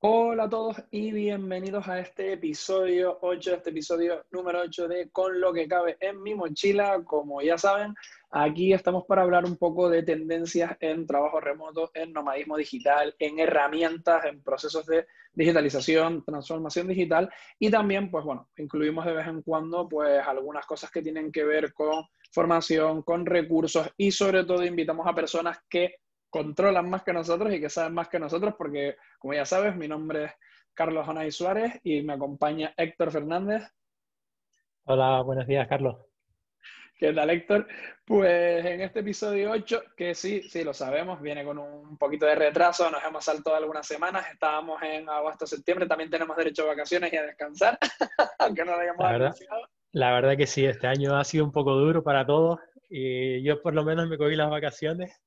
Hola a todos y bienvenidos a este episodio 8, este episodio número 8 de Con lo que cabe en mi mochila. Como ya saben, aquí estamos para hablar un poco de tendencias en trabajo remoto, en nomadismo digital, en herramientas, en procesos de digitalización, transformación digital y también, pues bueno, incluimos de vez en cuando pues algunas cosas que tienen que ver con formación, con recursos y sobre todo invitamos a personas que controlan más que nosotros y que saben más que nosotros, porque como ya sabes, mi nombre es Carlos Jonay Suárez y me acompaña Héctor Fernández. Hola, buenos días, Carlos. ¿Qué tal, Héctor? Pues en este episodio 8, que sí, sí, lo sabemos, viene con un poquito de retraso, nos hemos saltado algunas semanas, estábamos en agosto-septiembre, también tenemos derecho a vacaciones y a descansar, aunque no lo hayamos la verdad. La verdad que sí, este año ha sido un poco duro para todos y yo por lo menos me cogí las vacaciones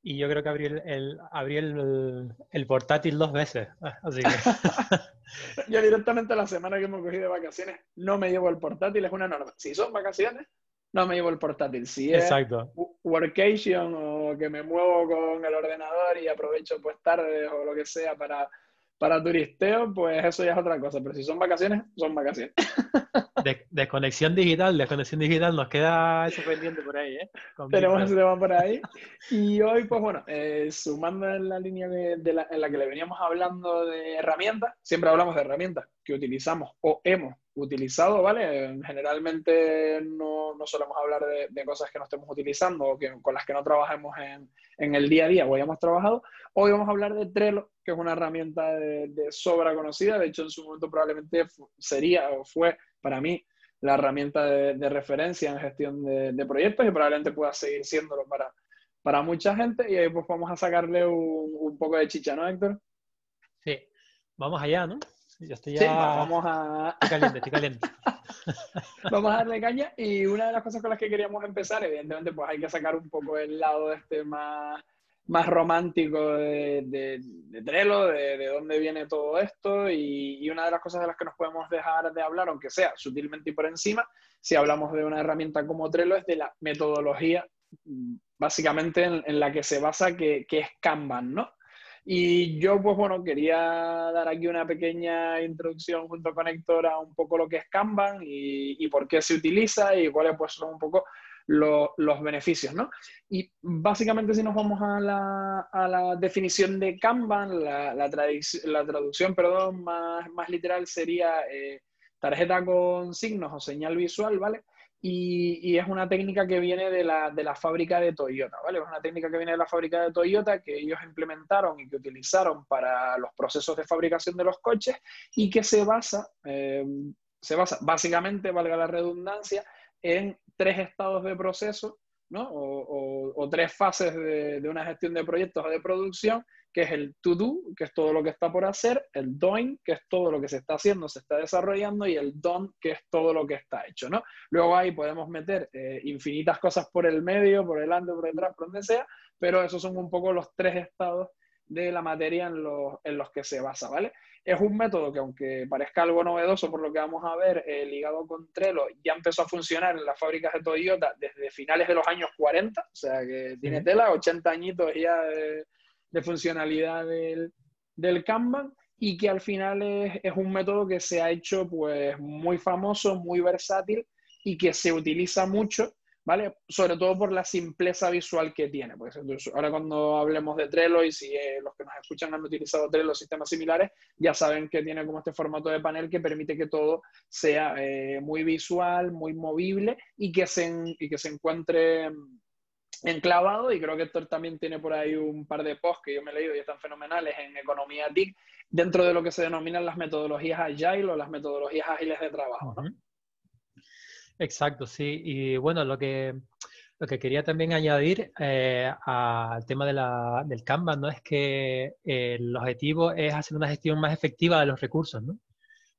y yo creo que abrí el, el abrí el, el, portátil dos veces. Así que... yo directamente la semana que me cogí de vacaciones no me llevo el portátil, es una norma. Si son vacaciones, no me llevo el portátil. Si es Exacto. workation o que me muevo con el ordenador y aprovecho pues tardes o lo que sea para, para turisteo, pues eso ya es otra cosa. Pero si son vacaciones, son vacaciones. De, desconexión digital, desconexión digital, nos queda eso pendiente por ahí, ¿eh? Con Tenemos ese tema por ahí. Y hoy, pues bueno, eh, sumando en la línea de, de la, en la que le veníamos hablando de herramientas, siempre hablamos de herramientas que utilizamos o hemos utilizado, ¿vale? Generalmente no, no solemos hablar de, cosas que no estemos utilizando o que, con las que no trabajemos en, en, el día a día o hayamos trabajado. Hoy vamos a hablar de Trello, que es una herramienta de, sobra conocida. De hecho, en su momento probablemente sería o fue para mí la herramienta de, referencia en gestión de, proyectos y probablemente pueda seguir siéndolo para, para mucha gente. Y ahí pues vamos a sacarle un poco de chicha, ¿no, Héctor? Sí, vamos allá, ¿no? Estoy ya... Sí, vamos a... Estoy caliente, estoy caliente. vamos a darle caña y una de las cosas con las que queríamos empezar, evidentemente, pues hay que sacar un poco el lado este más, más romántico de, de, de Trello, de, de, dónde viene todo esto y, y, una de las cosas de las que nos podemos dejar de hablar, aunque sea sutilmente y por encima, si hablamos de una herramienta como Trello, es de la metodología básicamente en, en la que se basa que, que es Kanban, ¿no? Y yo, pues bueno, quería dar aquí una pequeña introducción junto con Héctor a un poco lo que es Kanban y, y por qué se utiliza y cuáles pues, son un poco lo, los beneficios, ¿no? Y básicamente si nos vamos a la, a la definición de Kanban, la, la, la traducción perdón, más, más literal sería eh, tarjeta con signos o señal visual, ¿vale? Y, es una técnica que viene de la, de la fábrica de Toyota, ¿vale? Es una técnica que viene de la fábrica de Toyota que ellos implementaron y que utilizaron para los procesos de fabricación de los coches y que se basa, eh, se basa básicamente, valga la redundancia, en tres estados de proceso, ¿no? O, o, o tres fases de, de, una gestión de proyectos o de producción que es el to do, que es todo lo que está por hacer, el doing, que es todo lo que se está haciendo, se está desarrollando, y el done, que es todo lo que está hecho, ¿no? Luego ahí podemos meter eh, infinitas cosas por el medio, por delante, por detrás, por donde sea, pero esos son un poco los tres estados de la materia en los, en los que se basa, ¿vale? Es un método que aunque parezca algo novedoso por lo que vamos a ver, eh, ligado con Trello, ya empezó a funcionar en las fábricas de Toyota desde finales de los años 40, o sea que tiene tela, 80 añitos ya de de funcionalidad del, del Kanban y que al final es, es, un método que se ha hecho pues muy famoso, muy versátil y que se utiliza mucho, ¿vale? Sobre todo por la simpleza visual que tiene. Pues, entonces, ahora cuando hablemos de Trello y si eh, los que nos escuchan han utilizado Trello sistemas similares, ya saben que tiene como este formato de panel que permite que todo sea eh, muy visual, muy movible y que se, y que se encuentre enclavado y creo que Héctor también tiene por ahí un par de posts que yo me he leído y están fenomenales en Economía TIC dentro de lo que se denominan las metodologías agile o las metodologías ágiles de trabajo. ¿no? Exacto, sí. Y bueno, lo que, lo que quería también añadir eh, al tema de la, del Kanban ¿no? es que eh, el objetivo es hacer una gestión más efectiva de los recursos. ¿no?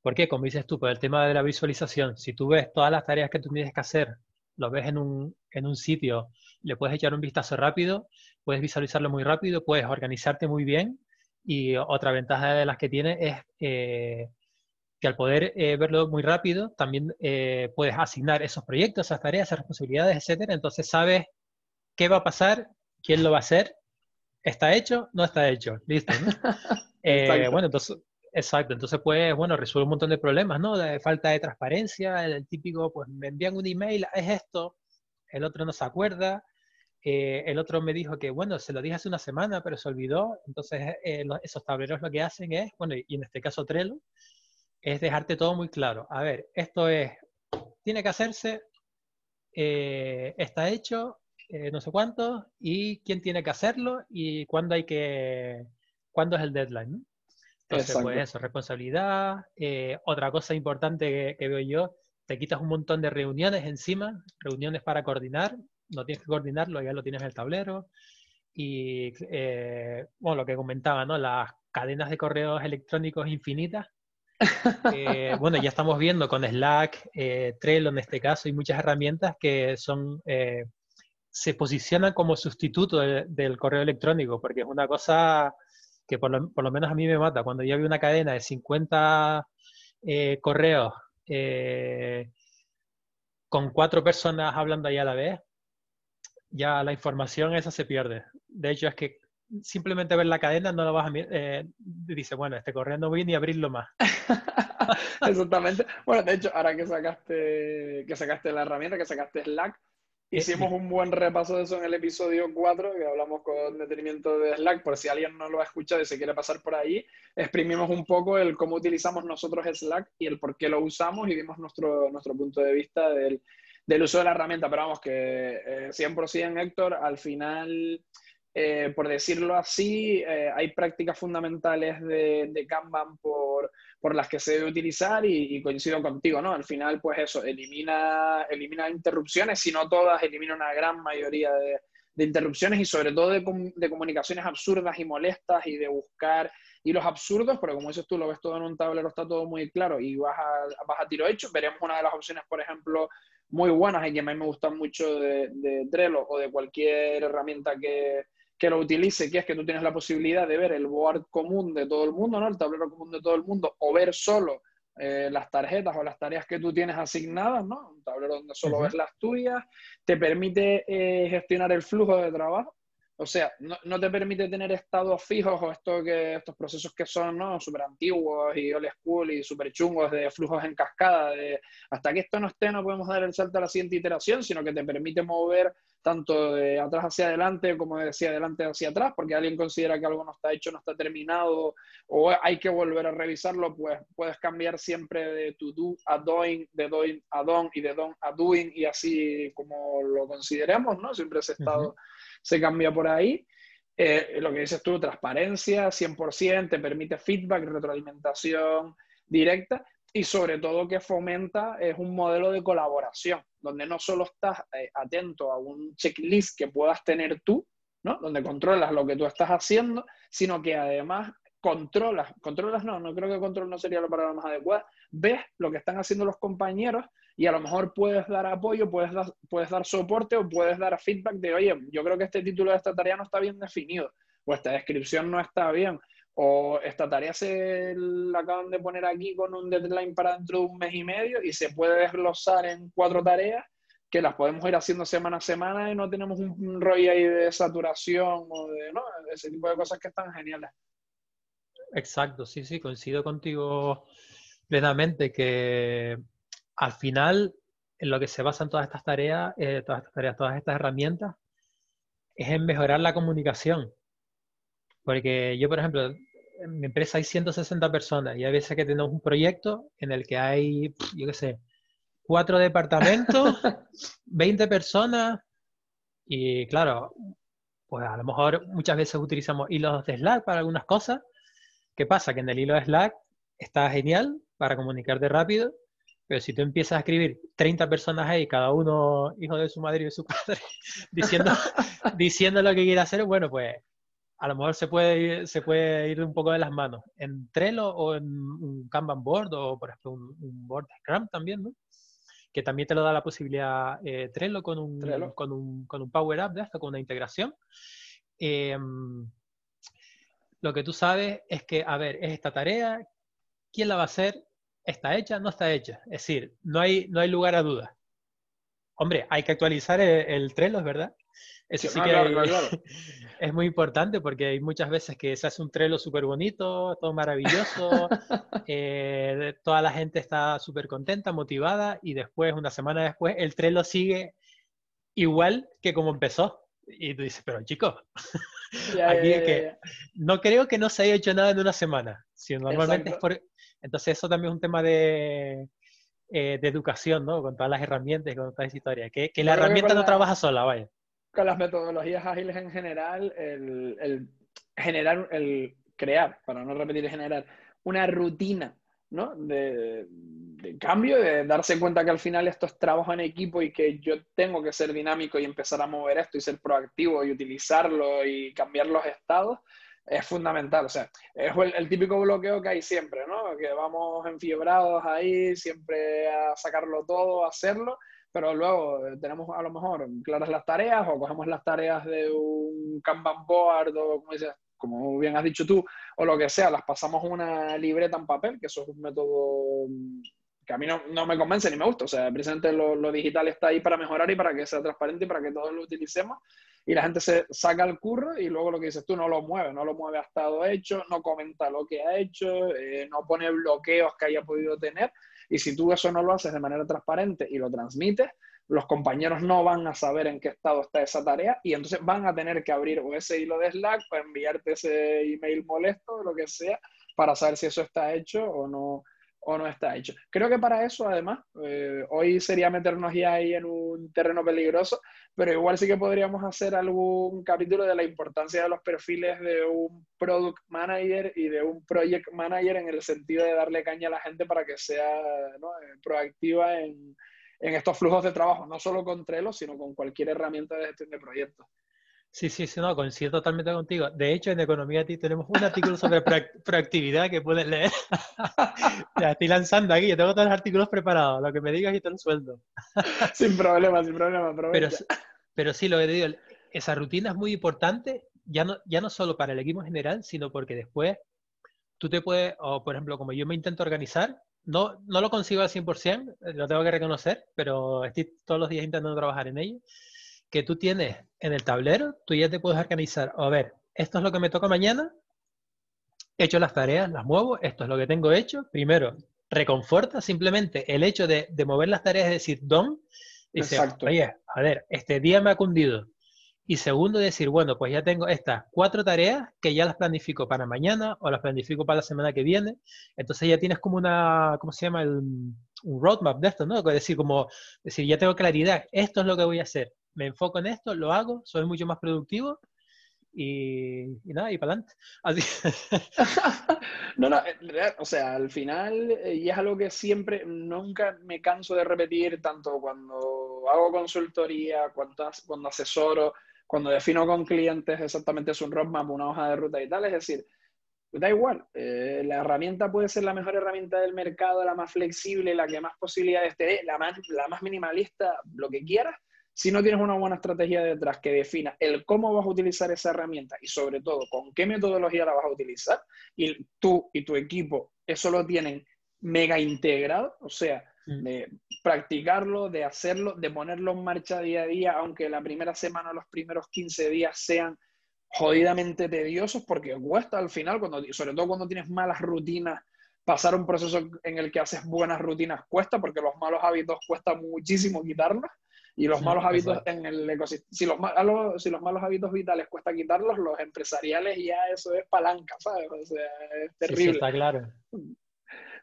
Porque, como dices tú, por el tema de la visualización, si tú ves todas las tareas que tú tienes que hacer, lo ves en un, en un sitio le puedes echar un vistazo rápido, puedes visualizarlo muy rápido, puedes organizarte muy bien Y otra ventaja de las que tiene es eh, que al poder eh, verlo muy rápido, también eh, puedes asignar esos proyectos, esas tareas, esas responsabilidades, etcétera. Entonces sabes qué va a pasar, quién lo va a hacer, está hecho, no está hecho, listo. bueno, entonces, exacto, entonces pues, bueno, resuelve un montón de problemas, ¿no? De falta de transparencia, el típico, pues me envían un email, es esto, el otro no se acuerda, eh, el otro me dijo que, bueno, se lo dije hace una semana, pero se olvidó. Entonces, eh, esos tableros lo que hacen es, bueno, y en este caso Trello, es dejarte todo muy claro. A ver, esto es, tiene que hacerse, eh, está hecho, no sé cuánto, y quién tiene que hacerlo y cuándo hay que, cuándo es el deadline. ¿no? Entonces, pues eso, responsabilidad. otra cosa importante que veo yo, te quitas un montón de reuniones encima, reuniones para coordinar, no tienes que coordinarlo, ya lo tienes en el tablero. Y eh, bueno, lo que comentaba, ¿no? Las cadenas de correos electrónicos infinitas. Eh, bueno, ya estamos viendo con Slack, eh, Trello en este caso, y muchas herramientas que son se posicionan como sustituto del correo electrónico, porque es una cosa que por lo, por lo, menos a mí me mata. Cuando yo veo una cadena de 50 correos con cuatro personas hablando ahí a la vez, ya la información esa se pierde. De hecho, es que simplemente ver la cadena no lo vas a mirar. Eh, dice, bueno, este correo no voy ni a abrirlo más. Exactamente. Bueno, de hecho, ahora que sacaste, que sacaste la herramienta, que sacaste Slack, eh, hicimos un buen repaso de eso en el episodio 4, que hablamos con detenimiento de Slack, por si alguien no lo ha escuchado y se quiere pasar por ahí, exprimimos un poco el cómo utilizamos nosotros Slack y el por qué lo usamos y dimos nuestro, nuestro punto de vista del del uso de la herramienta, pero vamos, que eh, 100% Héctor, al final, eh, por decirlo así, eh, hay prácticas fundamentales de, de Kanban por, por, las que se debe utilizar y, coincido contigo, ¿no? Al final, pues eso, elimina, elimina interrupciones, si no todas, elimina una gran mayoría de, de interrupciones y sobre todo de, de, comunicaciones absurdas y molestas y de buscar y los absurdos, pero como dices tú, lo ves todo en un tablero, está todo muy claro y vas a, vas a tiro hecho. Veremos una de las opciones, por ejemplo, muy buenas y que a mí me gustan mucho de, de Trello o de cualquier herramienta que, que, lo utilice, que es que tú tienes la posibilidad de ver el board común de todo el mundo, ¿no? El tablero común de todo el mundo, o ver solo eh, las tarjetas o las tareas que tú tienes asignadas, ¿no? Un tablero donde solo ves las tuyas, te permite eh, gestionar el flujo de trabajo. O sea, no, no, te permite tener estados fijos o esto que, estos procesos que son ¿no? súper antiguos y old school y súper chungos de flujos en cascada, de hasta que esto no esté no podemos dar el salto a la siguiente iteración, sino que te permite mover tanto de atrás hacia adelante como de hacia adelante hacia atrás, porque alguien considera que algo no está hecho, no está terminado o hay que volver a revisarlo, pues puedes cambiar siempre de to do a doing, de doing a done y de done a doing y así como lo consideremos, ¿no? Siempre ese estado se cambia por ahí. Eh, lo que dices tú, transparencia 100%, te permite feedback, retroalimentación directa y sobre todo que fomenta es un modelo de colaboración, donde no solo estás eh, atento a un checklist que puedas tener tú, ¿no? donde controlas lo que tú estás haciendo, sino que además controlas, controlas no, no creo que control no sería la palabra más adecuada, ves lo que están haciendo los compañeros y a lo mejor puedes dar apoyo, puedes dar, puedes dar soporte o puedes dar feedback de, oye, yo creo que este título de esta tarea no está bien definido, o esta descripción no está bien, o esta tarea se la acaban de poner aquí con un deadline para dentro de un mes y medio y se puede desglosar en cuatro tareas que las podemos ir haciendo semana a semana y no tenemos un rollo ahí de saturación o de, ¿no? Ese tipo de cosas que están geniales. Exacto, sí, sí, coincido contigo plenamente que al final en lo que se basan todas estas tareas, eh, todas estas tareas, todas estas herramientas, es en mejorar la comunicación. Porque yo, por ejemplo, en mi empresa hay 160 personas y hay veces que tenemos un proyecto en el que hay, yo qué sé, cuatro departamentos, 20 personas y claro, pues a lo mejor muchas veces utilizamos hilos de Slack para algunas cosas ¿Qué pasa? Que en el hilo de Slack está genial para comunicarte rápido, pero si tú empiezas a escribir 30 personas ahí, cada uno hijo de su madre y de su padre, diciendo, diciendo lo que quiere hacer, bueno, pues a lo mejor se puede, ir, se puede ir un poco de las manos. En Trello o en un Kanban board o, por ejemplo, un, board Scrum también, ¿no? Que también te lo da la posibilidad eh, Trello con un, Con, un, con un Power Up de esto, con una integración. Eh, lo que tú sabes es que, a ver, es esta tarea, ¿quién la va a hacer? ¿Está hecha? ¿No está hecha? Es decir, no hay, no hay lugar a dudas. Hombre, hay que actualizar el, Trello, es verdad. Eso sí, que es muy importante porque hay muchas veces que se hace un Trello súper bonito, todo maravilloso, eh, toda la gente está súper contenta, motivada y después, una semana después, el Trello sigue igual que como empezó. Y tú dices, pero chicos, aquí que no creo que no se haya hecho nada en una semana. Si normalmente es por... Entonces eso también es un tema de, eh, de educación, ¿no? Con todas las herramientas y con todas las historias. Que, que la herramienta no trabaja sola, vaya. Con las metodologías ágiles en general, el, el generar, el crear, para no repetir generar, una rutina ¿no? De, de, cambio, de darse cuenta que al final esto es trabajo en equipo y que yo tengo que ser dinámico y empezar a mover esto y ser proactivo y utilizarlo y cambiar los estados, es fundamental. O sea, es el, típico bloqueo que hay siempre, ¿no? Que vamos enfiebrados ahí, siempre a sacarlo todo, a hacerlo, pero luego tenemos a lo mejor claras las tareas o cogemos las tareas de un Kanban board o dices, como bien has dicho tú, o lo que sea, las pasamos una libreta en papel, que eso es un método que a mí no, no me convence ni me gusta. O sea, precisamente lo, lo, digital está ahí para mejorar y para que sea transparente y para que todos lo utilicemos. Y la gente se saca el curro y luego lo que dices tú no lo mueve, no lo mueve a estado hecho, no comenta lo que ha hecho, eh, no pone bloqueos que haya podido tener. Y si tú eso no lo haces de manera transparente y lo transmites, los compañeros no van a saber en qué estado está esa tarea y entonces van a tener que abrir o ese hilo de Slack para enviarte ese email molesto o lo que sea para saber si eso está hecho o no, o no está hecho. Creo que para eso, además, eh, hoy sería meternos ya ahí en un terreno peligroso, pero igual sí que podríamos hacer algún capítulo de la importancia de los perfiles de un product manager y de un project manager en el sentido de darle caña a la gente para que sea. Eh, proactiva en, en estos flujos de trabajo, no solo con Trello, sino con cualquier herramienta de gestión de proyectos. Sí, sí, sí, no, coincido totalmente contigo. De hecho, en Economía ti tenemos un artículo sobre proactividad que puedes leer. ya estoy lanzando aquí, yo tengo todos los artículos preparados, lo que me digas y te lo sueldo. sin problema, sin problema. Pero, pero sí, lo que te digo, esa rutina es muy importante, ya no, ya no solo para el equipo en general, sino porque después tú te puedes, o por ejemplo, como yo me intento organizar, no, no lo consigo al 100%, lo tengo que reconocer, pero estoy todos los días intentando trabajar en ello, que tú tienes en el tablero, tú ya te puedes organizar, a ver, esto es lo que me toca mañana, he hecho las tareas, las muevo, esto es lo que tengo hecho, primero, reconforta simplemente el hecho de, mover las tareas, es decir, don, dice, oye, a ver, este día me ha cundido, y segundo, decir, bueno, pues ya tengo estas cuatro tareas que ya las planifico para mañana o las planifico para la semana que viene. Entonces ya tienes como una, ¿cómo se llama? un roadmap de esto, ¿no? Es decir, como, decir, ya tengo claridad, esto es lo que voy a hacer. Me enfoco en esto, lo hago, soy mucho más productivo y, nada, y para adelante. no, no, o sea, al final, eh, y es algo que siempre, nunca me canso de repetir, tanto cuando hago consultoría, cuando, cuando asesoro, cuando defino con clientes exactamente es un roadmap, una hoja de ruta y tal, es decir, da igual, eh, la herramienta puede ser la mejor herramienta del mercado, la más flexible, la que más posibilidades te dé, la más, la más minimalista, lo que quieras, si no tienes una buena estrategia detrás que defina el cómo vas a utilizar esa herramienta y sobre todo con qué metodología la vas a utilizar, y tú y tu equipo eso lo tienen mega integrado, o sea. De practicarlo, de hacerlo, de ponerlo en marcha día a día, aunque la primera semana o los primeros 15 días sean jodidamente tediosos, porque cuesta al final, cuando, sobre todo cuando tienes malas rutinas, pasar un proceso en el que haces buenas rutinas cuesta, porque los malos hábitos cuesta muchísimo quitarlos, y los malos hábitos en el ecosistema, si los, malos, si los malos hábitos vitales cuesta quitarlos, los empresariales ya eso es palanca, ¿sabes? O sea, es terrible. está claro.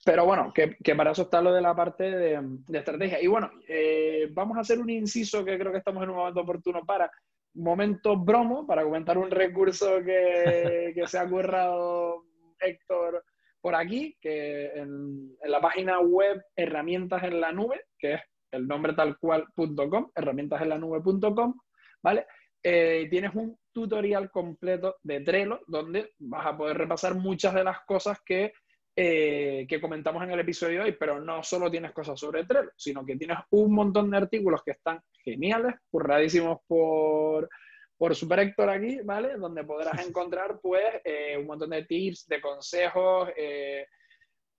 Pero bueno, que, para eso está lo de la parte de, estrategia. Y bueno, eh, vamos a hacer un inciso que creo que estamos en un momento oportuno para momento bromo, para comentar un recurso que, se ha currado Héctor por aquí, que en, la página web herramientas en la nube, que es el nombre tal cual.com, herramientasenlanube.com, ¿vale? Eh, tienes un tutorial completo de Trello donde vas a poder repasar muchas de las cosas que eh, que comentamos en el episodio de hoy, pero no solo tienes cosas sobre Trello, sino que tienes un montón de artículos que están geniales, curradísimos por, por Super Héctor aquí, ¿vale? Donde podrás encontrar, pues, eh, un montón de tips, de consejos, eh,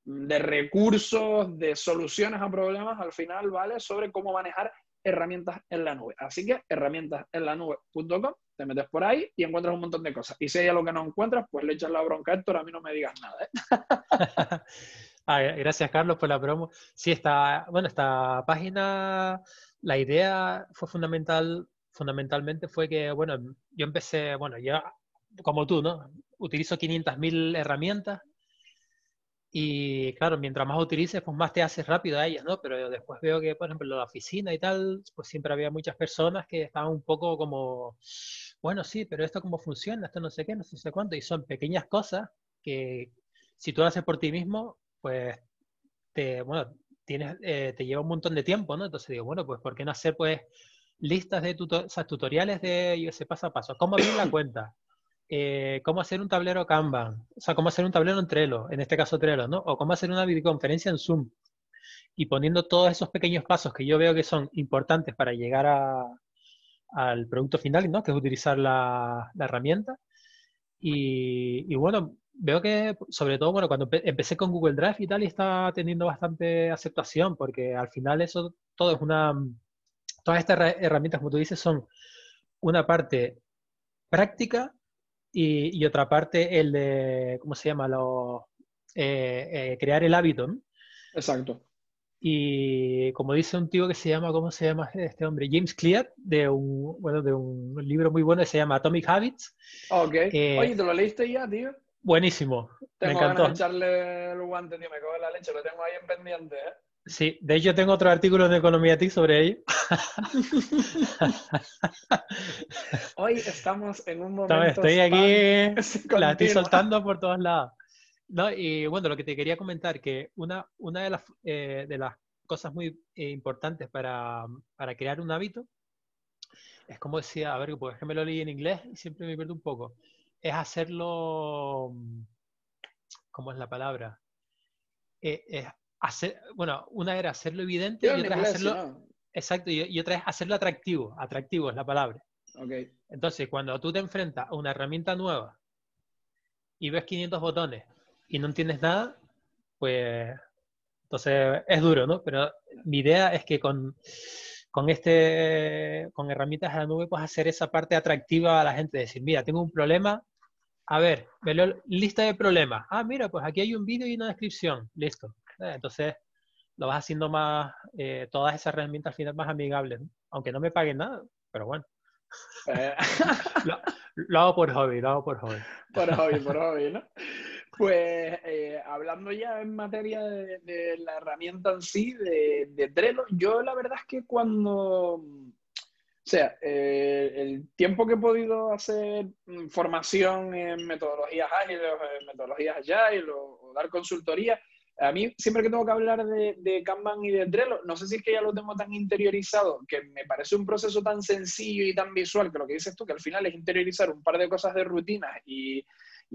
de recursos, de soluciones a problemas al final, ¿vale? Sobre cómo manejar herramientas en la nube. Así que herramientasenlanube.com, te metes por ahí y encuentras un montón de cosas. Y si hay algo que no encuentras, pues le echas la bronca a Héctor, a mí no me digas nada. ¿eh? Ah, gracias, Carlos, por la promo. Sí, esta, bueno, esta página, la idea fue fundamental, fundamentalmente fue que, bueno, yo empecé, bueno, ya como tú, ¿no? Utilizo 500.000 herramientas y claro, mientras más utilices, pues más te haces rápido a ellas, ¿no? Pero después veo que, por ejemplo, en la oficina y tal, pues siempre había muchas personas que estaban un poco como, bueno, sí, pero esto cómo funciona, esto no sé qué, no sé cuánto, y son pequeñas cosas que si tú lo haces por ti mismo, pues te, bueno, tienes, eh, te lleva un montón de tiempo, ¿no? Entonces digo, bueno, pues ¿por qué no hacer pues listas de tutoriales de ese paso a paso? ¿Cómo abrir la cuenta? Eh, cómo hacer un tablero Kanban, o sea, cómo hacer un tablero en Trello, en este caso Trello, ¿no? O cómo hacer una videoconferencia en Zoom. Y poniendo todos esos pequeños pasos que yo veo que son importantes para llegar al producto final, ¿no? Que es utilizar la, herramienta. Y, bueno, veo que, sobre todo, bueno, cuando empecé con Google Drive y tal, y está teniendo bastante aceptación, porque al final eso todo es una... Todas estas herramientas, como tú dices, son una parte práctica y, otra parte el de, ¿cómo se llama? Lo, eh, eh, crear el hábito. ¿no? Exacto. Y como dice un tío que se llama, ¿cómo se llama este hombre? James Clear, de un, bueno, de un libro muy bueno que se llama Atomic Habits. Ok. Eh, Oye, ¿te lo leíste ya, tío? Buenísimo. Tengo me encantó. Ganas de echarle el guante, tío. Me cago en la leche. Lo tengo ahí en pendiente, ¿eh? Sí, de hecho tengo otro artículo de Economía TIC sobre ello. Hoy estamos en un momento. estoy aquí, la estoy soltando por todos lados. No, y bueno, lo que te quería comentar, que una, una de, las, eh, de las cosas muy eh, importantes para, para, crear un hábito es como decía, a ver, porque es me lo leí en inglés y siempre me pierdo un poco, es hacerlo, ¿cómo es la palabra? Eh, es hacer, bueno, una era hacerlo evidente y otra es hacerlo, exacto, y, otra es hacerlo atractivo, atractivo es la palabra. Okay. Entonces, cuando tú te enfrentas a una herramienta nueva y ves 500 botones y no entiendes nada, pues entonces es duro, ¿no? Pero mi idea es que con, con, este, con herramientas a la nube puedes hacer esa parte atractiva a la gente, decir, mira, tengo un problema, a ver, lista de problemas. Ah, mira, pues aquí hay un vídeo y una descripción, listo. Eh, entonces, lo vas haciendo más, eh, todas esas herramientas al final más amigables, aunque no me paguen nada, pero bueno. Eh. lo, hago por hobby, lo hago por hobby. Por hobby, por hobby, ¿no? Pues hablando ya en materia de, la herramienta en sí, de, de, Trello, yo la verdad es que cuando, o sea, el tiempo que he podido hacer formación en metodologías ágiles, en metodologías agile o, o dar consultoría, a mí, siempre que tengo que hablar de, de, Kanban y de Trello, no sé si es que ya lo tengo tan interiorizado, que me parece un proceso tan sencillo y tan visual, que lo que dices tú, que al final es interiorizar un par de cosas de rutina y,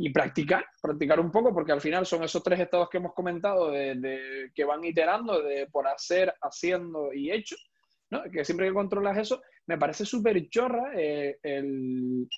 y practicar, practicar un poco, porque al final son esos tres estados que hemos comentado, de, que van iterando, de por hacer, haciendo y hecho, ¿no? que siempre que controlas eso, me parece súper chorra eh, el,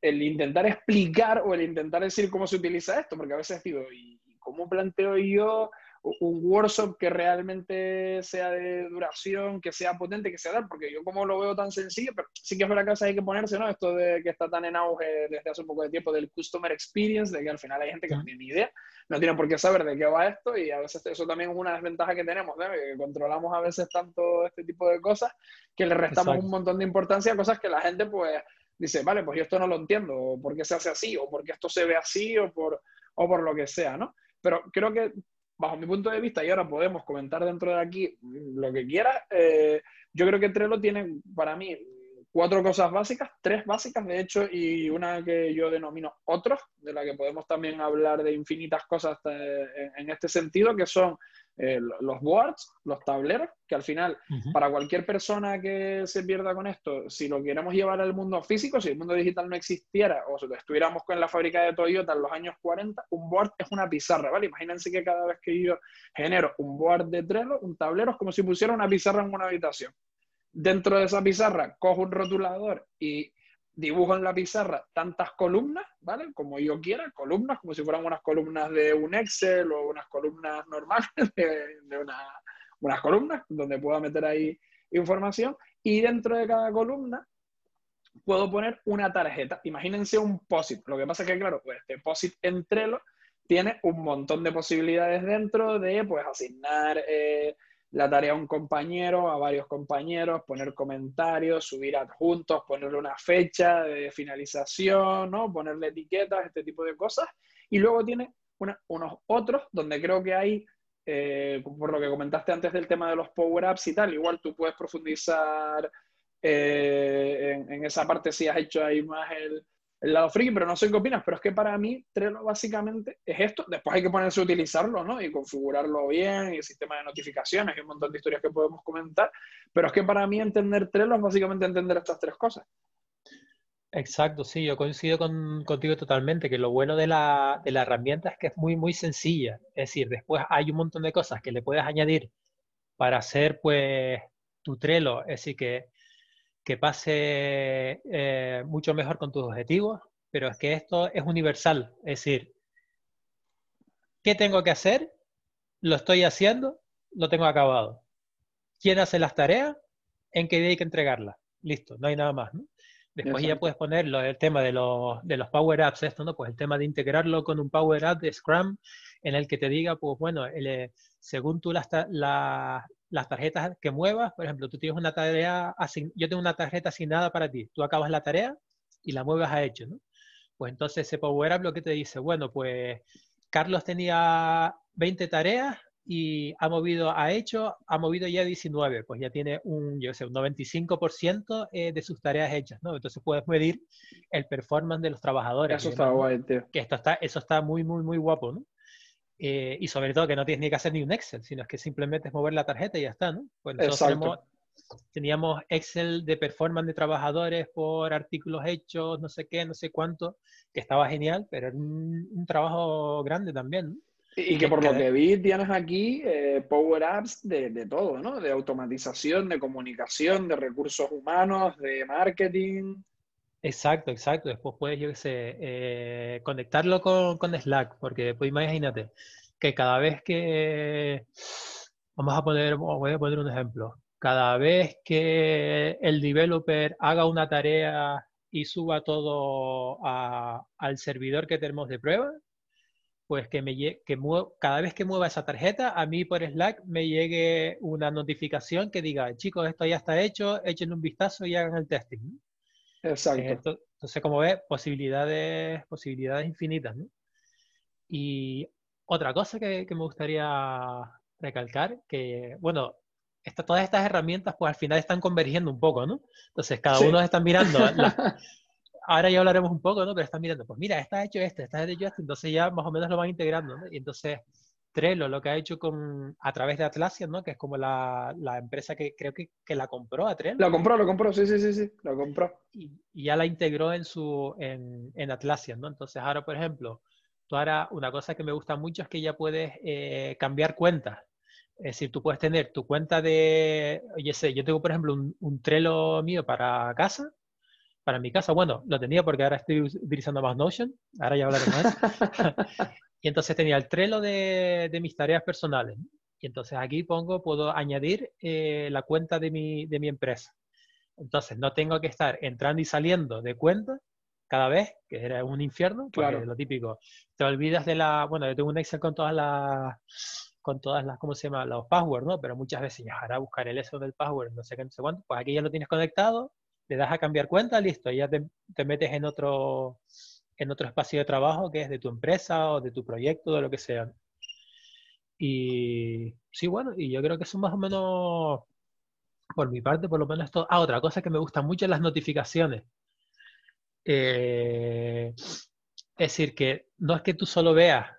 el, intentar explicar o el intentar decir cómo se utiliza esto, porque a veces digo, y, ¿Cómo planteo yo un workshop que realmente sea de duración, que sea potente, que sea tal? Porque yo como lo veo tan sencillo, pero sí que es verdad que hay que ponerse, ¿no? Esto de que está tan en auge desde hace un poco de tiempo del customer experience, de que al final hay gente que no tiene ni idea, no tiene por qué saber de qué va esto y a veces eso también es una desventaja que tenemos, ¿no? Que controlamos a veces tanto este tipo de cosas que le restamos un montón de importancia a cosas que la gente pues dice, vale, pues yo esto no lo entiendo, o por qué se hace así, o por qué esto se ve así, o por, o por lo que sea, ¿no? Pero creo que, bajo mi punto de vista, y ahora podemos comentar dentro de aquí lo que quiera, eh, yo creo que Trello tiene para mí cuatro cosas básicas, tres básicas de hecho, y una que yo denomino otros, de la que podemos también hablar de infinitas cosas eh, en este sentido, que son eh, los boards, los tableros, que al final, para cualquier persona que se pierda con esto, si lo queremos llevar al mundo físico, si el mundo digital no existiera o si estuviéramos con la fábrica de Toyota en los años 40, un board es una pizarra, ¿vale? Imagínense que cada vez que yo genero un board de Trello, un tablero, es como si pusiera una pizarra en una habitación. Dentro de esa pizarra, cojo un rotulador y dibujo en la pizarra tantas columnas, ¿vale? Como yo quiera, columnas, como si fueran unas columnas de un Excel o unas columnas normales de, unas columnas donde pueda meter ahí información y dentro de cada columna puedo poner una tarjeta. Imagínense un POSIT. Lo que pasa es que, claro, pues este POSIT en Trello tiene un montón de posibilidades dentro de, pues, asignar eh, la tarea a un compañero, a varios compañeros, poner comentarios, subir adjuntos, ponerle una fecha de finalización, ¿no? Ponerle etiquetas, este tipo de cosas. Y luego tiene unos otros donde creo que hay eh, por lo que comentaste antes del tema de los power-ups y tal, igual tú puedes profundizar eh, en, esa parte si has hecho ahí más el, lado friki, pero no sé qué opinas, pero es que para mí Trello básicamente es esto, después hay que ponerse a utilizarlo, ¿no? Y configurarlo bien, y el sistema de notificaciones, y un montón de historias que podemos comentar, pero es que para mí entender Trello es básicamente entender estas tres cosas. Exacto, sí, yo coincido contigo totalmente, que lo bueno de la, de la herramienta es que es muy, muy sencilla. Es decir, después hay un montón de cosas que le puedes añadir para hacer, pues, tu Trello, es decir, que, que pase eh, mucho mejor con tus objetivos, pero es que esto es universal. Es decir, ¿qué tengo que hacer? Lo estoy haciendo, lo tengo acabado. ¿Quién hace las tareas? ¿En qué día hay que entregarlas? Listo, no hay nada más, ¿no? Después ya puedes ponerlo, el tema de los, de los Power Apps, esto, ¿no? Pues el tema de integrarlo con un Power App de Scrum en el que te diga, pues bueno, eh, según tú las, las tarjetas que muevas, por ejemplo, tú tienes una tarea, yo tengo una tarjeta asignada para ti, tú acabas la tarea y la mueves a hecho, ¿no? Pues entonces ese Power App lo que te dice, bueno, pues Carlos tenía 20 tareas, y ha movido, ha hecho, ha movido ya 19, pues ya tiene un, yo sé, un 95% eh, de sus tareas hechas, ¿no? Entonces puedes medir el performance de los trabajadores. Eso está guay, tío. Que esto está, eso está muy, muy, muy guapo, ¿no? Eh, y sobre todo que no tienes ni que hacer ni un Excel, sino es que simplemente es mover la tarjeta y ya está, ¿no? Pues nosotros teníamos Excel de performance de trabajadores por artículos hechos, no sé qué, no sé cuánto, que estaba genial, pero era un, un trabajo grande también, ¿no? Y que por lo que vi tienes aquí eh, power apps de, de, todo, ¿no? De automatización, de comunicación, de recursos humanos, de marketing. Exacto, exacto. Después puedes, yo qué sé, eh, conectarlo con, con, Slack, porque pues imagínate que cada vez que, vamos a poner, voy a poner un ejemplo, cada vez que el developer haga una tarea y suba todo al servidor que tenemos de prueba, pues que, me, que cada vez que mueva esa tarjeta, a mí por Slack me llegue una notificación que diga, chicos, esto ya está hecho, échenle un vistazo y hagan el testing. Exacto. Entonces, como ves, posibilidades, posibilidades infinitas. Y otra cosa que, me gustaría recalcar, que, bueno, todas estas herramientas pues al final están convergiendo un poco, ¿no? Entonces cada uno está mirando ahora ya hablaremos un poco, ¿no? Pero están mirando, pues mira, está hecho este, está hecho este, entonces ya más o menos lo van integrando, ¿no? Y entonces Trello lo que ha hecho con, a través de Atlassian, ¿no? Que es como la, la empresa que creo que, que, la compró a Trello. La compró, lo compró, sí, sí, sí, sí, lo compró. Y, ya la integró en su, en, en, Atlassian, ¿no? Entonces ahora, por ejemplo, tú ahora, una cosa que me gusta mucho es que ya puedes eh, cambiar cuentas. Es decir, tú puedes tener tu cuenta de, oye, sé, yo tengo, por ejemplo, un, un Trello mío para casa, para mi casa, bueno, lo tenía porque ahora estoy utilizando más Notion, ahora ya hablaré más. y entonces tenía el Trello de, de, mis tareas personales. Y entonces aquí pongo, puedo añadir eh, la cuenta de mi, de mi empresa. Entonces no tengo que estar entrando y saliendo de cuenta cada vez, que era un infierno, claro. lo típico. Te olvidas de la, bueno, yo tengo un Excel con todas las, con todas las, ¿cómo se llama? Los passwords, ¿no? Pero muchas veces ya ahora buscar el eso del password, no sé qué, no sé cuánto, pues aquí ya lo tienes conectado, le das a cambiar cuenta, listo, ya te, te, metes en otro, en otro espacio de trabajo que es de tu empresa o de tu proyecto, de lo que sea. Y sí, bueno, y yo creo que eso más o menos, por mi parte, por lo menos esto. Ah, otra cosa que me gusta mucho es las notificaciones. Eh, es decir, que no es que tú solo veas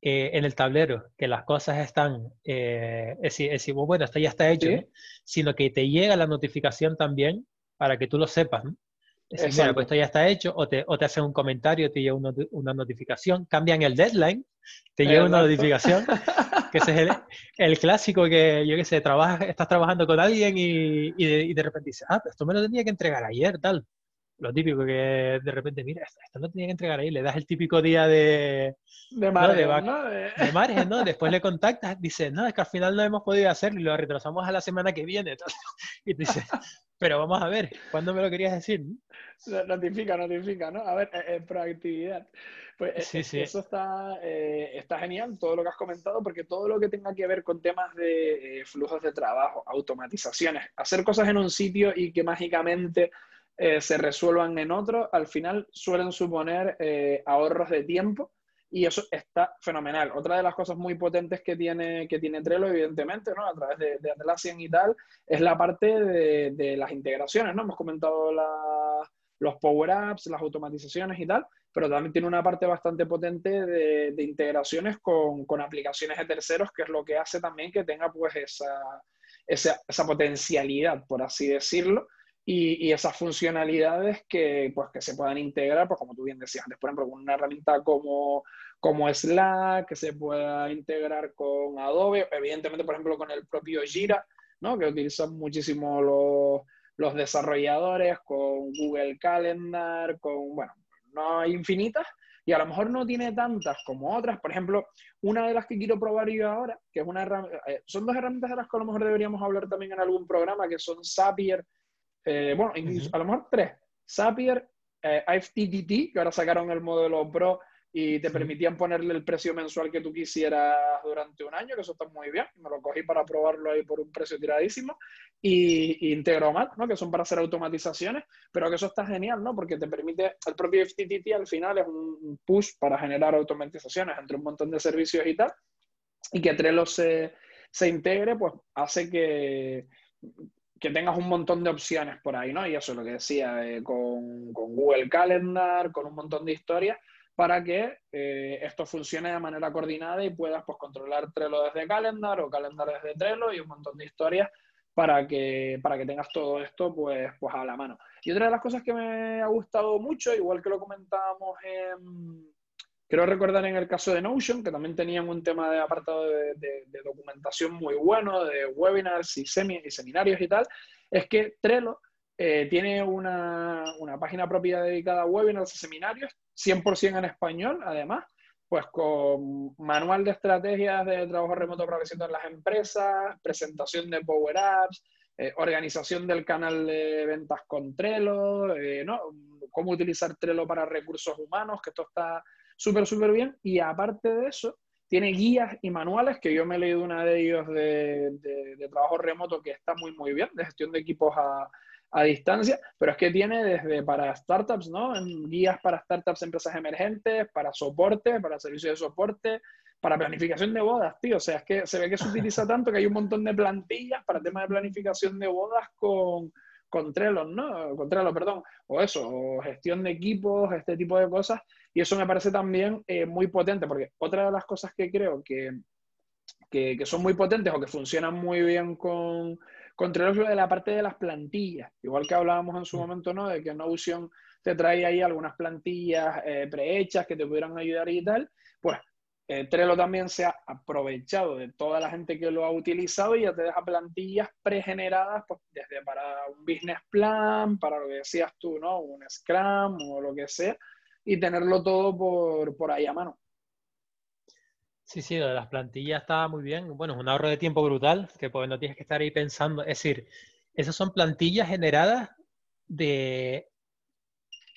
eh, en el tablero que las cosas están, eh, es, decir, bueno, esto ya está hecho, sino que te llega la notificación también para que tú lo sepas. ¿no? Es mira, pues esto ya está hecho, o te, o te hacen un comentario, te llega una, notificación, cambian el deadline, te llega una notificación, que ese es el, el, clásico que, yo qué sé, trabajas, estás trabajando con alguien y, y, de, repente dices, ah, pues esto me lo tenía que entregar ayer, tal. Lo típico que de repente, mira, esto, no tenía que entregar ahí, le das el típico día de... De margen, ¿no? De... margen, ¿no? Después le contactas, dice, no, es que al final no hemos podido hacerlo y lo retrasamos a la semana que viene. Y te dice, pero vamos a ver, ¿cuándo me lo querías decir? Notifica, notifica, ¿no? A ver, eh, proactividad. Pues eh, sí. eso está, eh, está genial, todo lo que has comentado, porque todo lo que tenga que ver con temas de flujos de trabajo, automatizaciones, hacer cosas en un sitio y que mágicamente eh, se resuelvan en otro, al final suelen suponer eh, ahorros de tiempo y eso está fenomenal. Otra de las cosas muy potentes que tiene, que tiene Trello, evidentemente, ¿no? a través de, de y tal, es la parte de, las integraciones. ¿no? Hemos comentado los Power Apps, las automatizaciones y tal, pero también tiene una parte bastante potente de, integraciones con, con, aplicaciones de terceros, que es lo que hace también que tenga pues esa, esa potencialidad, por así decirlo, y, esas funcionalidades que, pues, que se puedan integrar, pues como tú bien decías antes, por ejemplo, con una herramienta como, como Slack, que se pueda integrar con Adobe, evidentemente, por ejemplo, con el propio Jira, ¿no? que utilizan muchísimo los, los desarrolladores, con Google Calendar, con, bueno, no hay infinitas, y a lo mejor no tiene tantas como otras. Por ejemplo, una de las que quiero probar yo ahora, que es una eh, son dos herramientas de las que a lo mejor deberíamos hablar también en algún programa, que son Zapier eh, bueno, a lo mejor tres. Zapier, eh, que ahora sacaron el modelo Pro y te permitían ponerle el precio mensual que tú quisieras durante un año, que eso está muy bien. Me lo cogí para probarlo ahí por un precio tiradísimo. Y, Integromat, ¿no? que son para hacer automatizaciones, pero que eso está genial, ¿no? porque te permite, el propio FTTT al final es un push para generar automatizaciones entre un montón de servicios y tal, y que Trello se, se integre, pues hace que, que tengas un montón de opciones por ahí, ¿no? Y eso es lo que decía, eh, con, Google Calendar, con un montón de historias, para que eh, esto funcione de manera coordinada y puedas pues, controlar Trello desde Calendar o Calendar desde Trello y un montón de historias para que, para que tengas todo esto pues, pues a la mano. Y otra de las cosas que me ha gustado mucho, igual que lo comentábamos en, Quiero recordar en el caso de Notion, que también tenían un tema de apartado de, documentación muy bueno, de webinars y, y, seminarios y tal, es que Trello eh, tiene una, página propia dedicada a webinars y seminarios, 100% en español, además, pues con manual de estrategias de trabajo remoto para en las empresas, presentación de Power Apps, eh, organización del canal de ventas con Trello, eh, ¿no? cómo utilizar Trello para recursos humanos, que esto está súper, súper bien. Y aparte de eso, tiene guías y manuales, que yo me he leído una de ellos de, trabajo remoto que está muy, muy bien, de gestión de equipos a, distancia, pero es que tiene desde para startups, ¿no? Guías para startups, empresas emergentes, para soporte, para servicios de soporte, para planificación de bodas, tío. O sea, es que se ve que se utiliza tanto que hay un montón de plantillas para temas de planificación de bodas con, con Trello, ¿no? Con Trello, perdón. O eso, o gestión de equipos, este tipo de cosas. Y eso me parece también eh, muy potente, porque otra de las cosas que creo que, que, son muy potentes o que funcionan muy bien con, con Trello es lo de la parte de las plantillas. Igual que hablábamos en su mm. momento, ¿no? De que Notion te trae ahí algunas plantillas eh, prehechas que te pudieran ayudar y tal. Pues eh, Trello también se ha aprovechado de toda la gente que lo ha utilizado y ya te deja plantillas pregeneradas, pues desde para un business plan, para lo que decías tú, ¿no? Un Scrum o lo que sea, y tenerlo todo por, por ahí a mano. Sí, sí, lo de las plantillas está muy bien. Bueno, es un ahorro de tiempo brutal, que pues no tienes que estar ahí pensando. Es decir, esas son plantillas generadas de,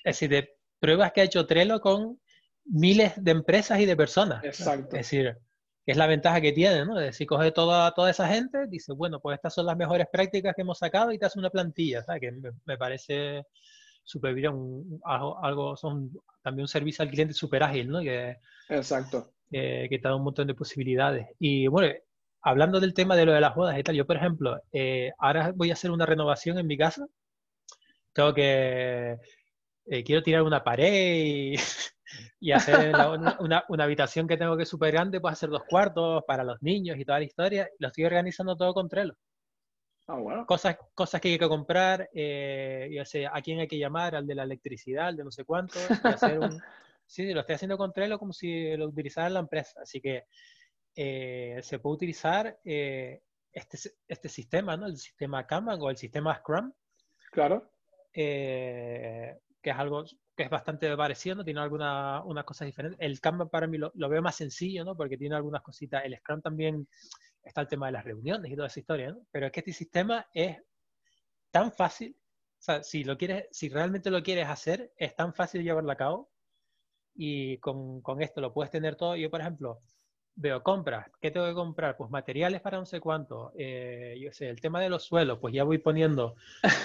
es decir, de pruebas que ha hecho Trello con miles de empresas y de personas. Exacto. Es decir, es la ventaja que tiene, ¿no? Es decir, coge toda, toda esa gente, dice, bueno, pues estas son las mejores prácticas que hemos sacado y te hace una plantilla, ¿sabes? Que me, parece súper bien, algo, son también un servicio al cliente súper ágil, ¿no? Que, Exacto. que te da un montón de posibilidades. Y bueno, hablando del tema de lo de las bodas y tal, yo por ejemplo, eh, ahora voy a hacer una renovación en mi casa. Tengo que, eh, quiero tirar una pared y, hacer una, una, habitación que tengo que es súper grande, pues hacer dos cuartos para los niños y toda la historia. Lo estoy organizando todo con Trello. Ah, cosas, cosas que hay que comprar, eh, sé, a quién hay que llamar, al de la electricidad, al de no sé cuánto. sí, lo estoy haciendo con Trello como si lo utilizara la empresa. Así que eh, se puede utilizar eh, este, este sistema, ¿no? El sistema Kanban o el sistema Scrum. Claro. que es algo que es bastante parecido, ¿no? Tiene algunas unas cosas diferentes. El Kanban para mí lo, lo, veo más sencillo, ¿no? Porque tiene algunas cositas. El Scrum también está el tema de las reuniones y toda esa historia, ¿no? Pero es que este sistema es tan fácil, o sea, si lo quieres, si realmente lo quieres hacer, es tan fácil llevarlo a cabo y con, con esto lo puedes tener todo. Yo, por ejemplo, veo compras, ¿qué tengo que comprar? Pues materiales para no sé cuánto, eh, yo sé, el tema de los suelos, pues ya voy poniendo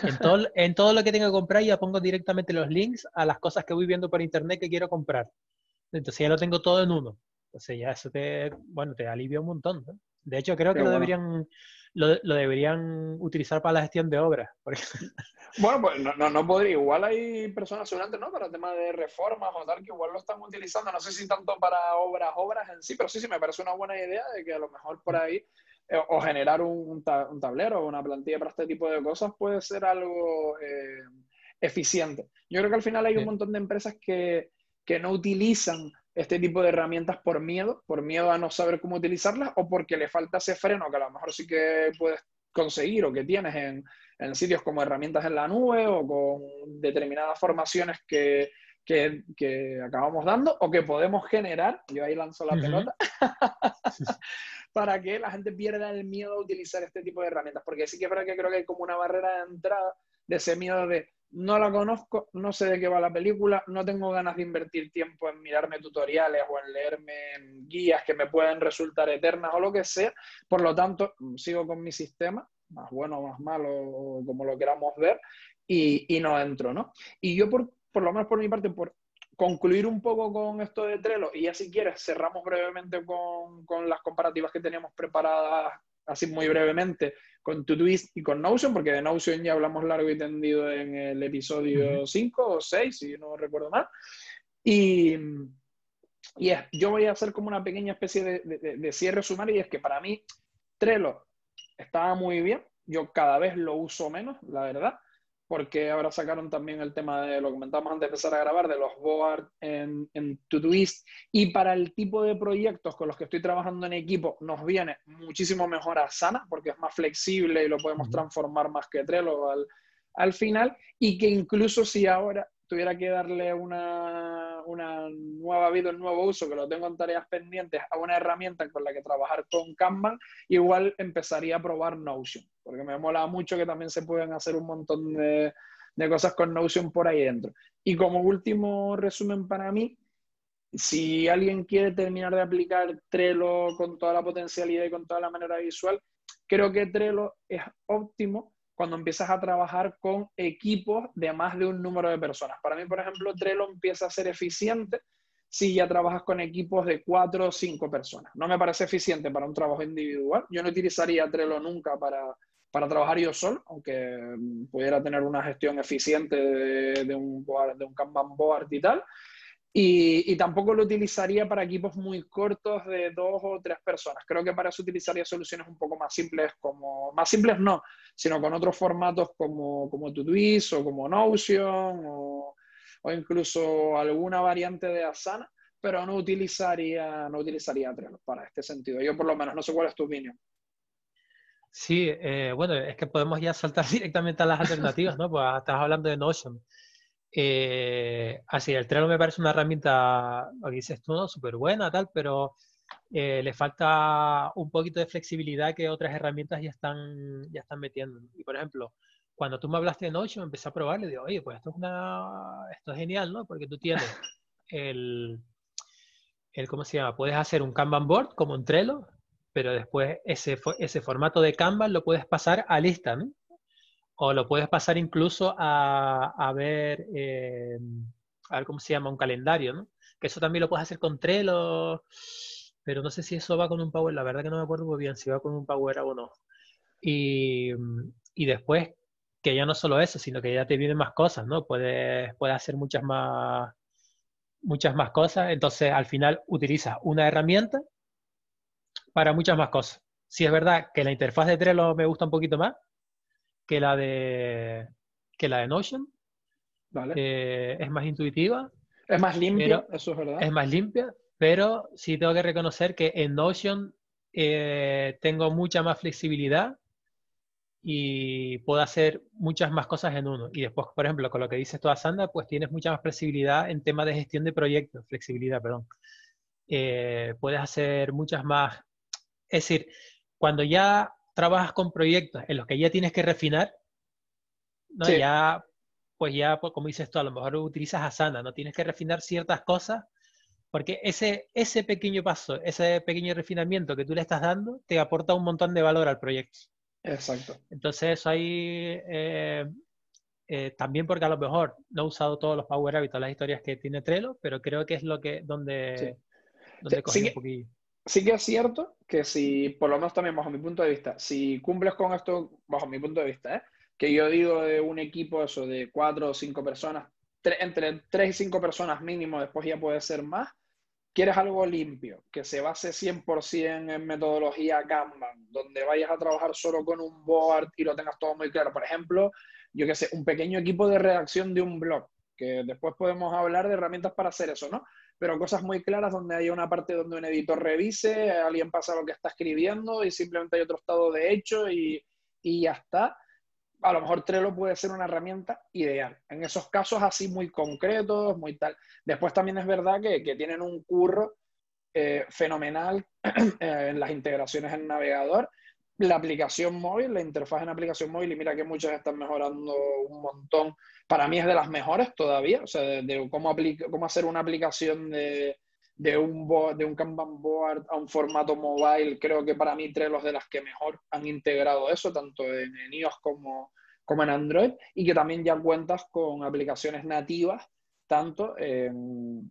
en todo, en todo lo que tengo que comprar, ya pongo directamente los links a las cosas que voy viendo por internet que quiero comprar. Entonces ya lo tengo todo en uno. Entonces ya eso te, bueno, te alivia un montón. De hecho, creo que lo deberían, lo, lo, deberían utilizar para la gestión de obras. Porque... Bueno, pues no, no, no, podría. Igual hay personas seguramente, ¿no? Para el tema de reformas o tal, que igual lo están utilizando. No sé si tanto para obras, obras en sí, pero sí, sí, me parece una buena idea de que a lo mejor por ahí, eh, o generar un, un, tablero o una plantilla para este tipo de cosas puede ser algo eh, eficiente. Yo creo que al final hay un montón de empresas que, que no utilizan este tipo de herramientas por miedo, por miedo a no saber cómo utilizarlas o porque le falta ese freno que a lo mejor sí que puedes conseguir o que tienes en, en sitios como herramientas en la nube o con determinadas formaciones que, que, que, acabamos dando o que podemos generar, yo ahí lanzo la pelota, para que la gente pierda el miedo a utilizar este tipo de herramientas. Porque sí que es verdad que creo que hay como una barrera de entrada de ese miedo de no la conozco, no sé de qué va la película, no tengo ganas de invertir tiempo en mirarme tutoriales o en leerme guías que me pueden resultar eternas o lo que sea. Por lo tanto, sigo con mi sistema, más bueno o más malo, como lo queramos ver, y, y no entro, ¿no? Y yo, por, por lo menos por mi parte, por concluir un poco con esto de Trello, y ya si quieres, cerramos brevemente con, con las comparativas que teníamos preparadas así muy brevemente con Todoist y con Notion, porque de Notion ya hablamos largo y tendido en el episodio 5 o 6, si no recuerdo mal. Y, y es, yo voy a hacer como una pequeña especie de, de, de cierre sumario, y es que para mí Trello estaba muy bien, yo cada vez lo uso menos, la verdad, porque ahora sacaron también el tema de lo que comentábamos antes de empezar a grabar, de los boards en, en Todoist. Y para el tipo de proyectos con los que estoy trabajando en equipo, nos viene muchísimo mejor a Sana, porque es más flexible y lo podemos transformar más que Trello al, al final. Y que incluso si ahora tuviera que darle una, una, nueva vida, un nuevo uso, que lo tengo en tareas pendientes, a una herramienta con la que trabajar con Kanban, igual empezaría a probar Notion, porque me mola mucho que también se pueden hacer un montón de, de cosas con Notion por ahí dentro. Y como último resumen para mí, si alguien quiere terminar de aplicar Trello con toda la potencialidad y con toda la manera visual, creo que Trello es óptimo cuando empiezas a trabajar con equipos de más de un número de personas. Para mí, por ejemplo, Trello empieza a ser eficiente si ya trabajas con equipos de cuatro o cinco personas. No me parece eficiente para un trabajo individual. Yo no utilizaría Trello nunca para, para trabajar yo solo, aunque pudiera tener una gestión eficiente de, de un, board, de un Kanban board y tal. Y, y, tampoco lo utilizaría para equipos muy cortos de dos o tres personas. Creo que para eso utilizaría soluciones un poco más simples, como más simples no, sino con otros formatos como, como Todoist o como Notion o, incluso alguna variante de Asana, pero no utilizaría, no utilizaría Trello para este sentido. Yo por lo menos no sé cuál es tu opinión. Sí, eh, bueno, es que podemos ya saltar directamente a las alternativas, ¿no? Pues estás hablando de Notion. Eh, así, el Trello me parece una herramienta, lo que dices tú, ¿no? Súper buena, tal, pero eh, le falta un poquito de flexibilidad que otras herramientas ya están, ya están metiendo. Y por ejemplo, cuando tú me hablaste de Notion, empecé a probar, le digo, oye, pues esto es, una, esto es genial, ¿no? Porque tú tienes el, el, ¿cómo se llama? Puedes hacer un Kanban board como un Trello, pero después ese, ese formato de Kanban lo puedes pasar a lista, ¿no? O lo puedes pasar incluso a, a ver, eh, a ver cómo se llama, un calendario, ¿no? Que eso también lo puedes hacer con Trello, pero no sé si eso va con un Power, la verdad que no me acuerdo muy bien si va con un Power o no. Y, y después, que ya no solo eso, sino que ya te vienen más cosas, ¿no? Puedes, puedes hacer muchas más, muchas más cosas, entonces al final utilizas una herramienta para muchas más cosas. Si es verdad que la interfaz de Trello me gusta un poquito más, que la de, que la de Notion. Vale. Eh, es más intuitiva. Es más limpia, eso es verdad. Es más limpia, pero sí tengo que reconocer que en Notion eh, tengo mucha más flexibilidad y puedo hacer muchas más cosas en uno. Y después, por ejemplo, con lo que dices tú, Sandra, pues tienes mucha más flexibilidad en tema de gestión de proyectos, flexibilidad, perdón. Eh, puedes hacer muchas más. Es decir, cuando ya trabajas con proyectos en los que ya tienes que refinar, ¿no? ya, pues ya, pues como dices tú, a lo mejor utilizas Asana, ¿no? Tienes que refinar ciertas cosas, porque ese, ese pequeño paso, ese pequeño refinamiento que tú le estás dando, te aporta un montón de valor al proyecto. Exacto. Entonces, ahí eh, eh, también porque a lo mejor no he usado todos los Power todas las historias que tiene Trello, pero creo que es lo que, donde, donde sí, un poquillo. Sí que es cierto que si, por lo menos también bajo mi punto de vista, si cumples con esto, bajo mi punto de vista, ¿eh? que yo digo de un equipo eso de cuatro o cinco personas, entre tres y cinco personas mínimo, después ya puede ser más, quieres algo limpio, que se base 100% en metodología Kanban, donde vayas a trabajar solo con un board y lo tengas todo muy claro. Por ejemplo, yo que sé, un pequeño equipo de redacción de un blog, que después podemos hablar de herramientas para hacer eso, ¿no? Pero cosas muy claras donde hay una parte donde un editor revise, alguien pasa lo que está escribiendo y simplemente hay otro estado de hecho y, y ya está a lo mejor Trello puede ser una herramienta ideal. En esos casos así muy concretos, muy tal. Después también es verdad que, tienen un curro eh, fenomenal eh, en las integraciones en navegador. La aplicación móvil, la interfaz en aplicación móvil, y mira que muchas están mejorando un montón. Para mí es de las mejores todavía, o sea, de, cómo, cómo hacer una aplicación de, de un, de un Kanban board a un formato mobile, creo que para mí Trello de las que mejor han integrado eso, tanto en, iOS como, como en Android, y que también ya cuentas con aplicaciones nativas, tanto en,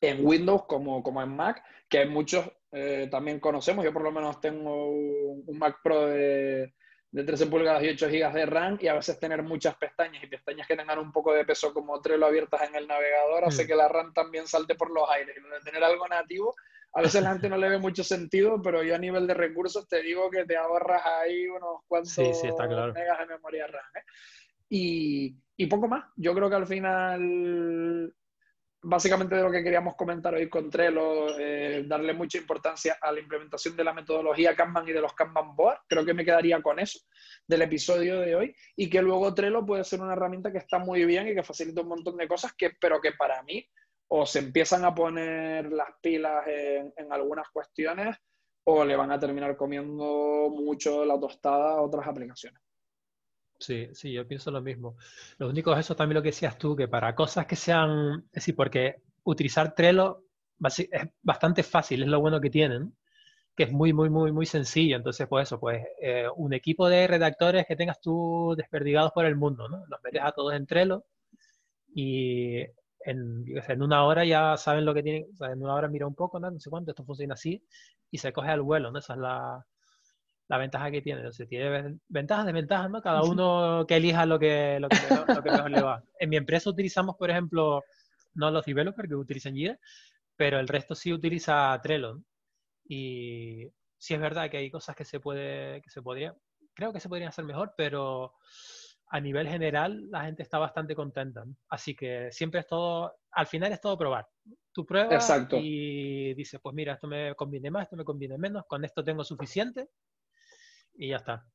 en Windows como, como en Mac, que muchos eh, también conocemos. Yo por lo menos tengo un Mac Pro de, de 13 pulgadas y 8 GB de RAM y a veces tener muchas pestañas y pestañas que tengan un poco de peso como Trello abiertas en el navegador hace mm. que la RAM también salte por los aires. Y tener algo nativo, a veces la gente no le ve mucho sentido, pero yo a nivel de recursos te digo que te ahorras ahí unos cuantos megas de memoria RAM. ¿eh? Y, y poco más. Yo creo que al final básicamente de lo que queríamos comentar hoy con Trello, eh, darle mucha importancia a la implementación de la metodología Kanban y de los Kanban Board. Creo que me quedaría con eso del episodio de hoy. Y que luego Trello puede ser una herramienta que está muy bien y que facilita un montón de cosas, que, pero que para mí o se empiezan a poner las pilas en, en algunas cuestiones o le van a terminar comiendo mucho la tostada a otras aplicaciones. Sí, sí, yo pienso lo mismo. Lo único es eso también lo que decías tú, que para cosas que sean, es decir, porque utilizar Trello es bastante fácil, es lo bueno que tienen, que es muy, muy, muy, muy sencillo. Entonces, pues eso, pues eh, un equipo de redactores que tengas tú desperdigados por el mundo, ¿no? Los metes a todos en Trello y en, en una hora ya saben lo que tienen, o sea, en una hora mira un poco, ¿no? no sé cuánto, esto funciona así y se coge al vuelo, ¿no? Esa es la, la ventaja que tiene. Sea, tiene ventajas, desventajas, ¿no? Cada uno que elija lo que, lo que, mejor, le va. En mi empresa utilizamos, por ejemplo, no los developers que utilizan Jira, pero el resto sí utiliza Trello. Y sí es verdad que hay cosas que se puede, que se podría, creo que se podrían hacer mejor, pero a nivel general la gente está bastante contenta. Así que siempre es todo, al final es todo probar. Tú pruebas y dices, pues mira, esto me conviene más, esto me conviene menos, con esto tengo suficiente y ya está.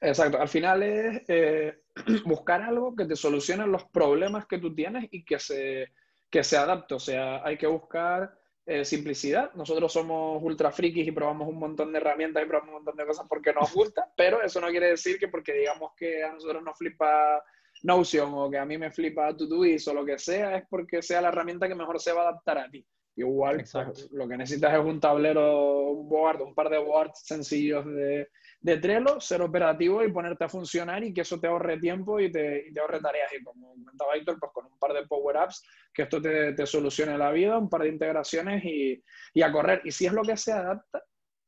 Exacto, al final es eh, buscar algo que te solucione los problemas que tú tienes y que se, que se adapte. O sea, hay que buscar eh, simplicidad. Nosotros somos ultra frikis y probamos un montón de herramientas y probamos un montón de cosas porque nos gusta, pero eso no quiere decir que porque digamos que a nosotros nos flipa Notion o que a mí me flipa Todoist o lo que sea, es porque sea la herramienta que mejor se va a adaptar a ti. Igual, pues, lo que necesitas es un tablero, un board, un par de boards sencillos de, de Trello, ser operativo y ponerte a funcionar y que eso te ahorre tiempo y te, te ahorre tareas. Y como comentaba Héctor, pues con un par de Power Apps, que esto te, te solucione la vida, un par de integraciones y, y, a correr. Y si es lo que se adapta,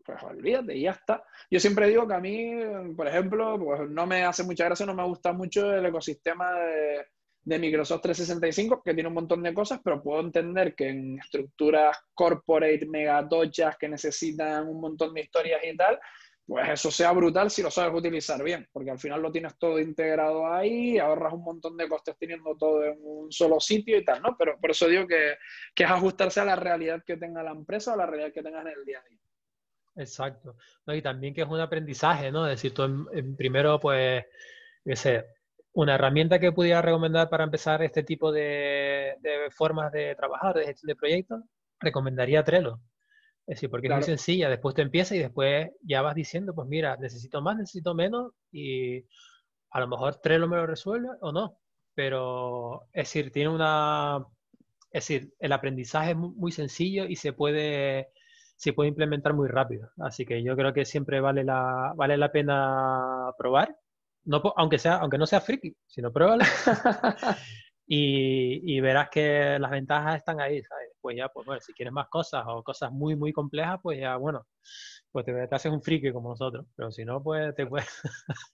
pues olvídate y ya está. Yo siempre digo que a mí, por ejemplo, pues no me hace mucha gracia, no me gusta mucho el ecosistema de, de Microsoft 365, que tiene un montón de cosas, pero puedo entender que en estructuras corporate, megatochas, que necesitan un montón de historias y tal, pues eso sea brutal si lo sabes utilizar bien, porque al final lo tienes todo integrado ahí, ahorras un montón de costes teniendo todo en un solo sitio y tal, ¿no? Pero por eso digo que, que es ajustarse a la realidad que tenga la empresa o a la realidad que tengas en el día a día. Exacto. y también que es un aprendizaje, ¿no? Es decir, tú primero, pues, una herramienta que pudiera recomendar para empezar este tipo de, formas de trabajar, de gestión de proyectos, recomendaría Trello. Es decir, porque es muy sencilla, después te empieza y después ya vas diciendo, pues mira, necesito más, necesito menos y a lo mejor Trello me lo resuelve o no. Pero, es decir, tiene una... Es decir, el aprendizaje es muy sencillo y se puede se puede implementar muy rápido. Así que yo creo que siempre vale la, vale la pena probar, no, aunque, sea, aunque no sea friki, sino pruébalo. y, verás que las ventajas están ahí, ¿sabes? Pues ya, pues bueno, si quieres más cosas o cosas muy, muy complejas, pues ya, bueno, pues te, haces un friki como nosotros. Pero si no, pues te puedes...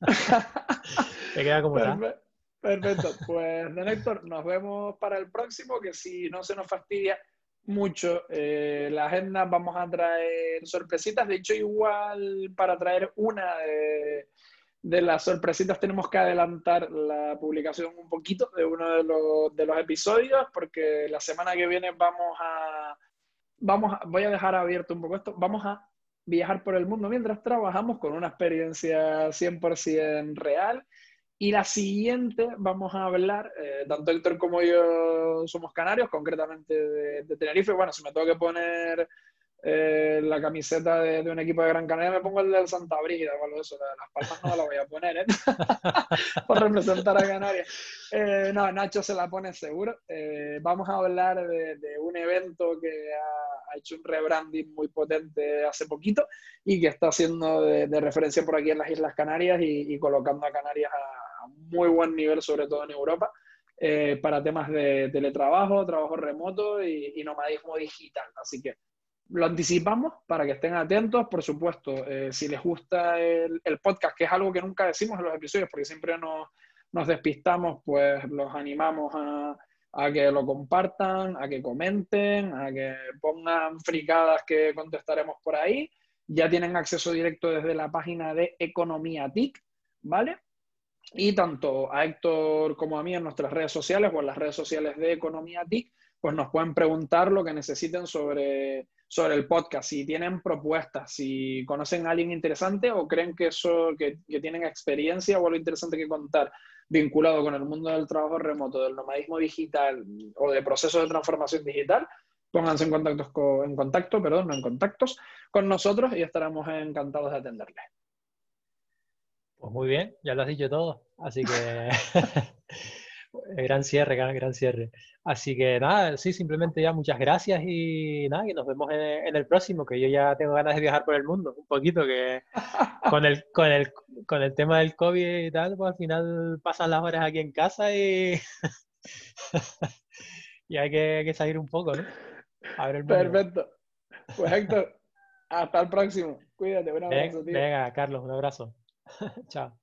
te queda como Perfecto. Perfecto. Pues, don Héctor, nos vemos para el próximo, que si no se nos fastidia, mucho. Eh, la agenda vamos a traer sorpresitas. De hecho, igual para traer una de, las sorpresitas tenemos que adelantar la publicación un poquito de uno de los, de los episodios, porque la semana que viene vamos a, vamos voy a dejar abierto un poco esto, vamos a viajar por el mundo mientras trabajamos con una experiencia 100% real y la siguiente vamos a hablar, eh, tanto Héctor como yo somos canarios, concretamente de, Tenerife. Bueno, si me tengo que poner eh, la camiseta de, un equipo de Gran Canaria, me pongo el del Santa Brígida o algo de eso. Las palmas no la voy a poner, ¿eh? Por representar a Canarias. Eh, no, Nacho se la pone seguro. vamos a hablar de, un evento que ha, hecho un rebranding muy potente hace poquito y que está haciendo de, referencia por aquí en las Islas Canarias y colocando a Canarias a muy buen nivel, sobre todo en Europa, eh, para temas de teletrabajo, trabajo remoto y, nomadismo digital. Así que lo anticipamos para que estén atentos. Por supuesto, eh, si les gusta el, podcast, que es algo que nunca decimos en los episodios porque siempre nos, despistamos, pues los animamos a, a, que lo compartan, a que comenten, a que pongan fricadas que contestaremos por ahí. Ya tienen acceso directo desde la página de Economía TIC, ¿vale? Y tanto a Héctor como a mí en nuestras redes sociales o en las redes sociales de Economía TIC, pues nos pueden preguntar lo que necesiten sobre, sobre el podcast, si tienen propuestas, si conocen a alguien interesante o creen que, eso, que, que tienen experiencia o algo interesante que contar vinculado con el mundo del trabajo remoto, del nomadismo digital o de procesos de transformación digital, pónganse en con, en contacto, perdón, no en contactos con nosotros y estaremos encantados de atenderles. Pues muy bien, ya lo has dicho todo. Así que gran cierre, gran, gran cierre. Así que nada, sí, simplemente ya muchas gracias y nada, y nos vemos en, el próximo, que yo ya tengo ganas de viajar por el mundo, un poquito, que con el, con el, con el tema del COVID y tal, pues al final pasan las horas aquí en casa y, y hay que, salir un poco, ¿no? Perfecto. Pues Héctor, hasta el próximo. Cuídate, un abrazo, Venga, Carlos, un abrazo. Ciao.